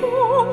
共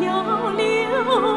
要留